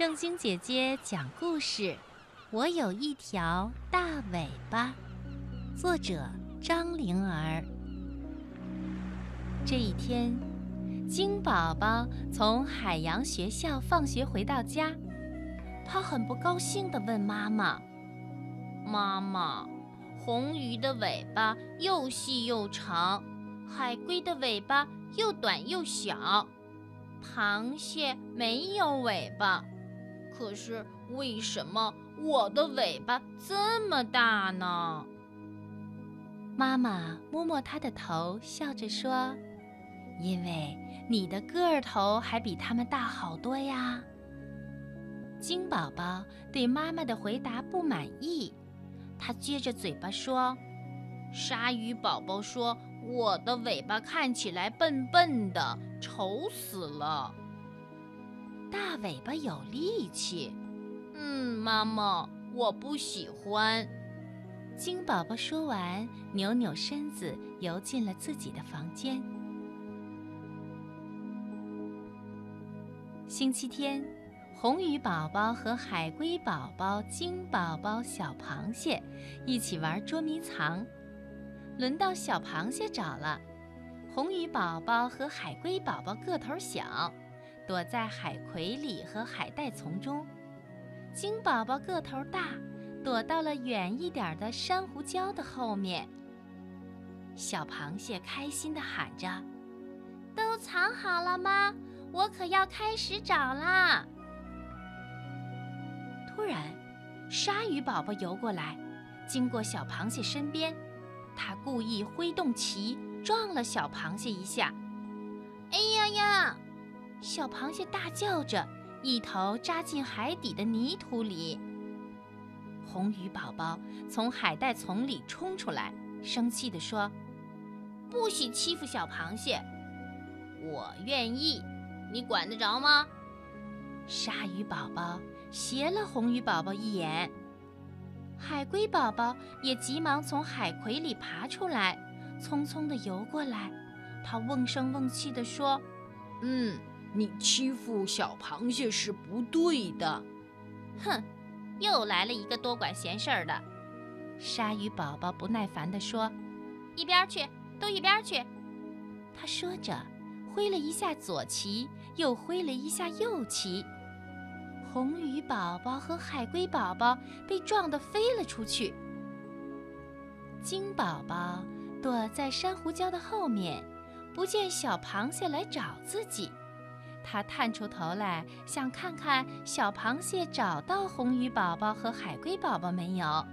正晶姐姐讲故事：我有一条大尾巴。作者张灵儿。这一天，金宝宝从海洋学校放学回到家，他很不高兴地问妈妈：“妈妈，红鱼的尾巴又细又长，海龟的尾巴又短又小，螃蟹没有尾巴。可是为什么我的尾巴这么大呢？”妈妈摸摸他的头，笑着说：“因为你的个儿头还比他们大好多呀。”金宝宝对妈妈的回答不满意，他撅着嘴巴说：“鲨鱼宝宝说我的尾巴看起来笨笨的，丑死了。大尾巴有力气。”嗯，妈妈，我不喜欢。金宝宝说完，扭扭身子，游进了自己的房间。星期天，红鱼宝宝和海龟宝宝、金宝宝、小螃蟹一起玩捉迷藏。轮到小螃蟹找了，红鱼宝宝和海龟宝宝个头小，躲在海葵里和海带丛中；金宝宝个头大。躲到了远一点的珊瑚礁的后面。小螃蟹开心地喊着：“都藏好了吗？我可要开始找啦！”突然，鲨鱼宝宝游过来，经过小螃蟹身边，它故意挥动鳍撞了小螃蟹一下。哎呀呀！小螃蟹大叫着，一头扎进海底的泥土里。红鱼宝宝从海带丛里冲出来，生气地说：“不许欺负小螃蟹！我愿意，你管得着吗？”鲨鱼宝宝斜了红鱼宝宝一眼，海龟宝宝也急忙从海葵里爬出来，匆匆地游过来。他瓮声瓮气地说：“嗯，你欺负小螃蟹是不对的。”哼！又来了一个多管闲事儿的，鲨鱼宝宝不耐烦地说：“一边去，都一边去！”他说着，挥了一下左旗，又挥了一下右旗。红鱼宝宝和海龟宝宝被撞得飞了出去。金宝宝躲在珊瑚礁的后面，不见小螃蟹来找自己。他探出头来，想看看小螃蟹找到红鱼宝宝和海龟宝宝没有。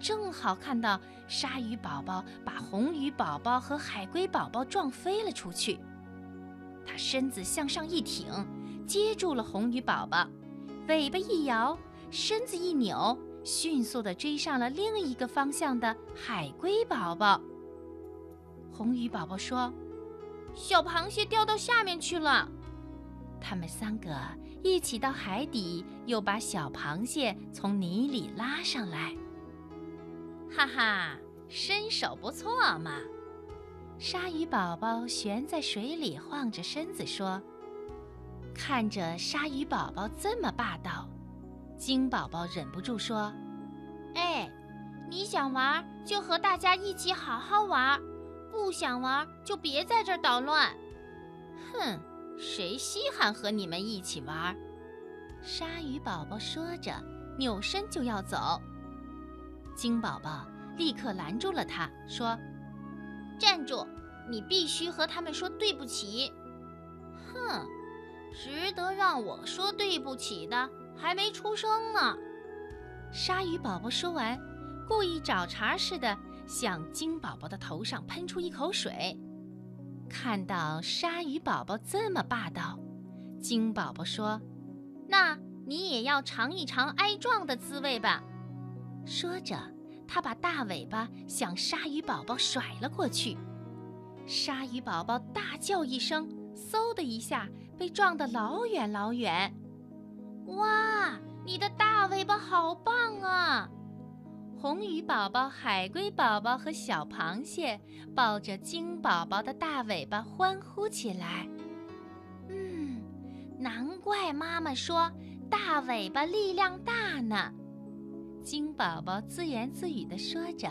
正好看到鲨鱼宝宝把红鱼宝宝和海龟宝宝撞飞了出去。他身子向上一挺，接住了红鱼宝宝，尾巴一摇，身子一扭，迅速地追上了另一个方向的海龟宝宝。红鱼宝宝说：“小螃蟹掉到下面去了。”他们三个一起到海底，又把小螃蟹从泥里拉上来。哈哈，身手不错嘛！鲨鱼宝宝悬在水里晃着身子说：“看着鲨鱼宝宝这么霸道，鲸宝宝忍不住说：‘哎，你想玩就和大家一起好好玩，不想玩就别在这儿捣乱。’哼！”谁稀罕和你们一起玩？鲨鱼宝宝说着，扭身就要走。金宝宝立刻拦住了他，说：“站住！你必须和他们说对不起。”哼，值得让我说对不起的还没出生呢。鲨鱼宝宝说完，故意找茬似的向金宝宝的头上喷出一口水。看到鲨鱼宝宝这么霸道，金宝宝说：“那你也要尝一尝挨撞的滋味吧。”说着，他把大尾巴向鲨鱼宝宝甩了过去。鲨鱼宝宝大叫一声，嗖的一下被撞得老远老远。哇，你的大尾巴好棒啊！红鱼宝宝、海龟宝宝和小螃蟹抱着金宝宝的大尾巴欢呼起来。嗯，难怪妈妈说大尾巴力量大呢。金宝宝自言自语地说着，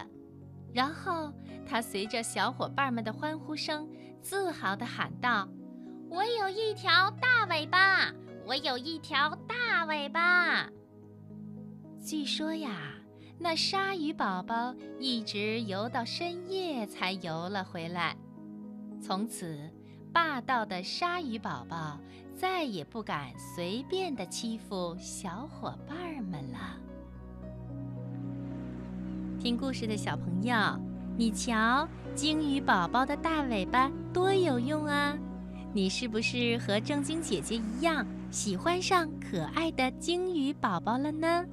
然后他随着小伙伴们的欢呼声，自豪地喊道：“我有一条大尾巴，我有一条大尾巴。”据说呀，那鲨鱼宝宝一直游到深夜才游了回来。从此，霸道的鲨鱼宝宝再也不敢随便的欺负小伙伴们了。听故事的小朋友，你瞧，鲸鱼宝宝的大尾巴多有用啊！你是不是和正晶姐姐一样喜欢上可爱的鲸鱼宝宝了呢？